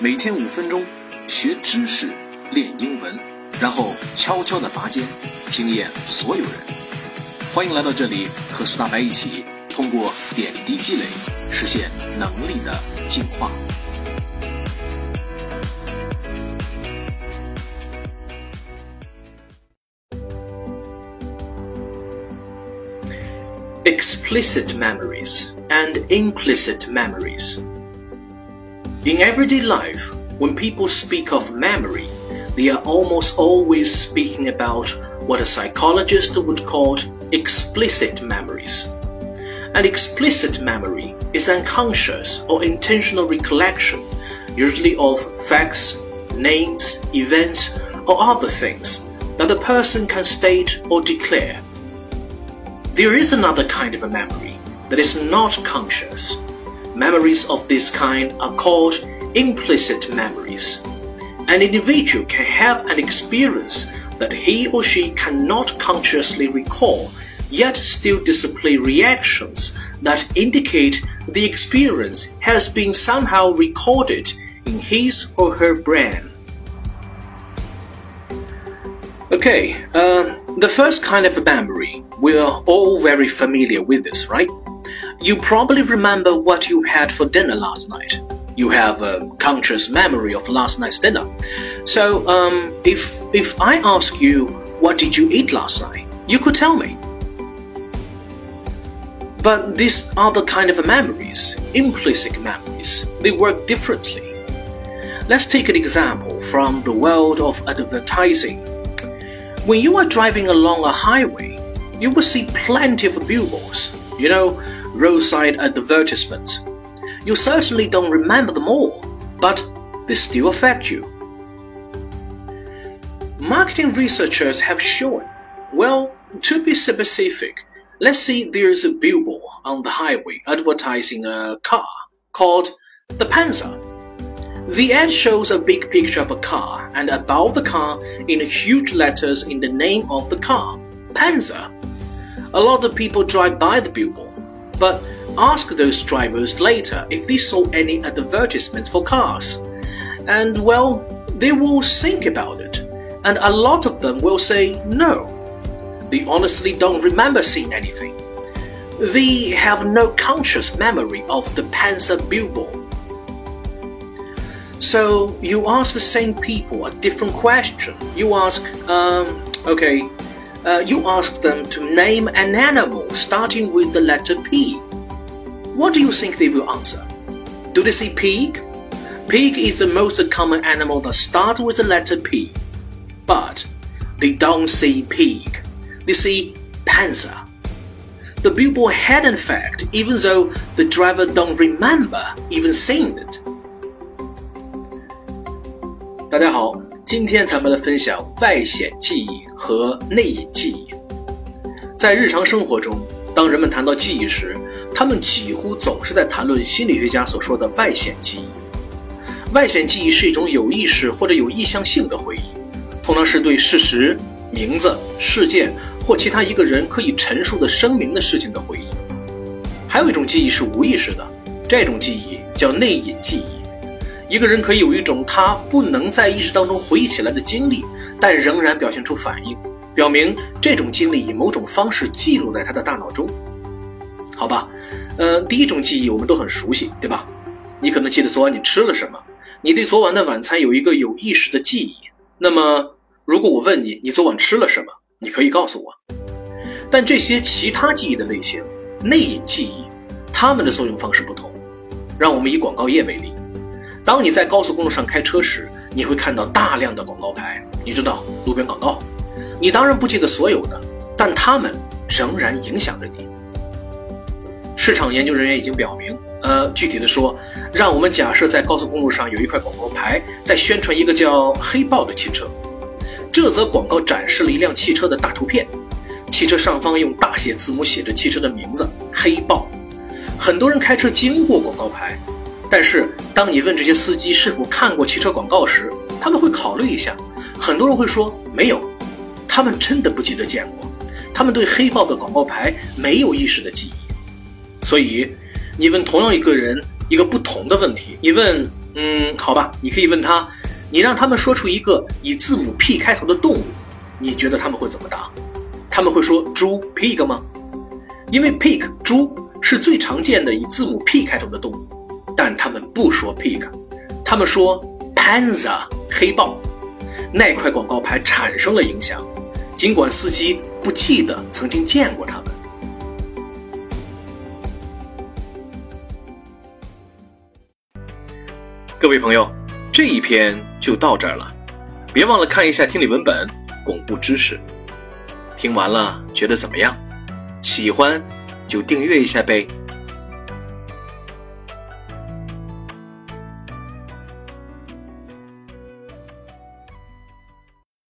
每天五分钟，学知识，练英文，然后悄悄的拔尖，惊艳所有人。欢迎来到这里，和苏大白一起通过点滴积累，实现能力的进化。Explicit memories and implicit memories. In everyday life, when people speak of memory, they are almost always speaking about what a psychologist would call explicit memories. An explicit memory is unconscious or intentional recollection, usually of facts, names, events, or other things that a person can state or declare. There is another kind of a memory that is not conscious Memories of this kind are called implicit memories. An individual can have an experience that he or she cannot consciously recall, yet still display reactions that indicate the experience has been somehow recorded in his or her brain. Okay, uh, the first kind of memory, we're all very familiar with this, right? You probably remember what you had for dinner last night. You have a conscious memory of last night's dinner. So, um, if if I ask you what did you eat last night, you could tell me. But these are the kind of memories, implicit memories. They work differently. Let's take an example from the world of advertising. When you are driving along a highway, you will see plenty of billboards. You know, roadside advertisements. You certainly don't remember them all, but they still affect you. Marketing researchers have shown, well, to be specific, let's say there's a billboard on the highway advertising a car called the Panzer. The ad shows a big picture of a car, and above the car, in huge letters in the name of the car, Panzer. A lot of people drive by the billboard but ask those drivers later if they saw any advertisements for cars. And well, they will think about it, and a lot of them will say no. They honestly don't remember seeing anything. They have no conscious memory of the Panzer billboard. So you ask the same people a different question. You ask, um, okay, uh, you ask them to name an animal starting with the letter P. What do you think they will answer? Do they say pig? Pig is the most common animal that starts with the letter P. But they don't say pig. They say panzer. The billboard had an effect even though the driver don't remember even seeing it. 大家好， 今天咱们来分享外显记忆和内隐记忆。在日常生活中，当人们谈到记忆时，他们几乎总是在谈论心理学家所说的外显记忆。外显记忆是一种有意识或者有意向性的回忆，通常是对事实、名字、事件或其他一个人可以陈述的声明的事情的回忆。还有一种记忆是无意识的，这种记忆叫内隐记忆。一个人可以有一种他不能在意识当中回忆起来的经历，但仍然表现出反应，表明这种经历以某种方式记录在他的大脑中。好吧，呃，第一种记忆我们都很熟悉，对吧？你可能记得昨晚你吃了什么，你对昨晚的晚餐有一个有意识的记忆。那么，如果我问你你昨晚吃了什么，你可以告诉我。但这些其他记忆的类型，内隐记忆，它们的作用方式不同。让我们以广告业为例。当你在高速公路上开车时，你会看到大量的广告牌，你知道路边广告。你当然不记得所有的，但它们仍然影响着你。市场研究人员已经表明，呃，具体的说，让我们假设在高速公路上有一块广告牌，在宣传一个叫“黑豹”的汽车。这则广告展示了一辆汽车的大图片，汽车上方用大写字母写着汽车的名字“黑豹”。很多人开车经过广告牌。但是，当你问这些司机是否看过汽车广告时，他们会考虑一下。很多人会说没有，他们真的不记得见过。他们对黑豹的广告牌没有意识的记忆。所以，你问同样一个人一个不同的问题，你问，嗯，好吧，你可以问他，你让他们说出一个以字母 P 开头的动物，你觉得他们会怎么答？他们会说猪 pig 吗？因为 pig 猪是最常见的以字母 P 开头的动物，但他们不说 pig，他们说 panther 黑豹。那块广告牌产生了影响，尽管司机不记得曾经见过他们。各位朋友，这一篇就到这儿了，别忘了看一下听力文本，巩固知识。听完了觉得怎么样？喜欢就订阅一下呗。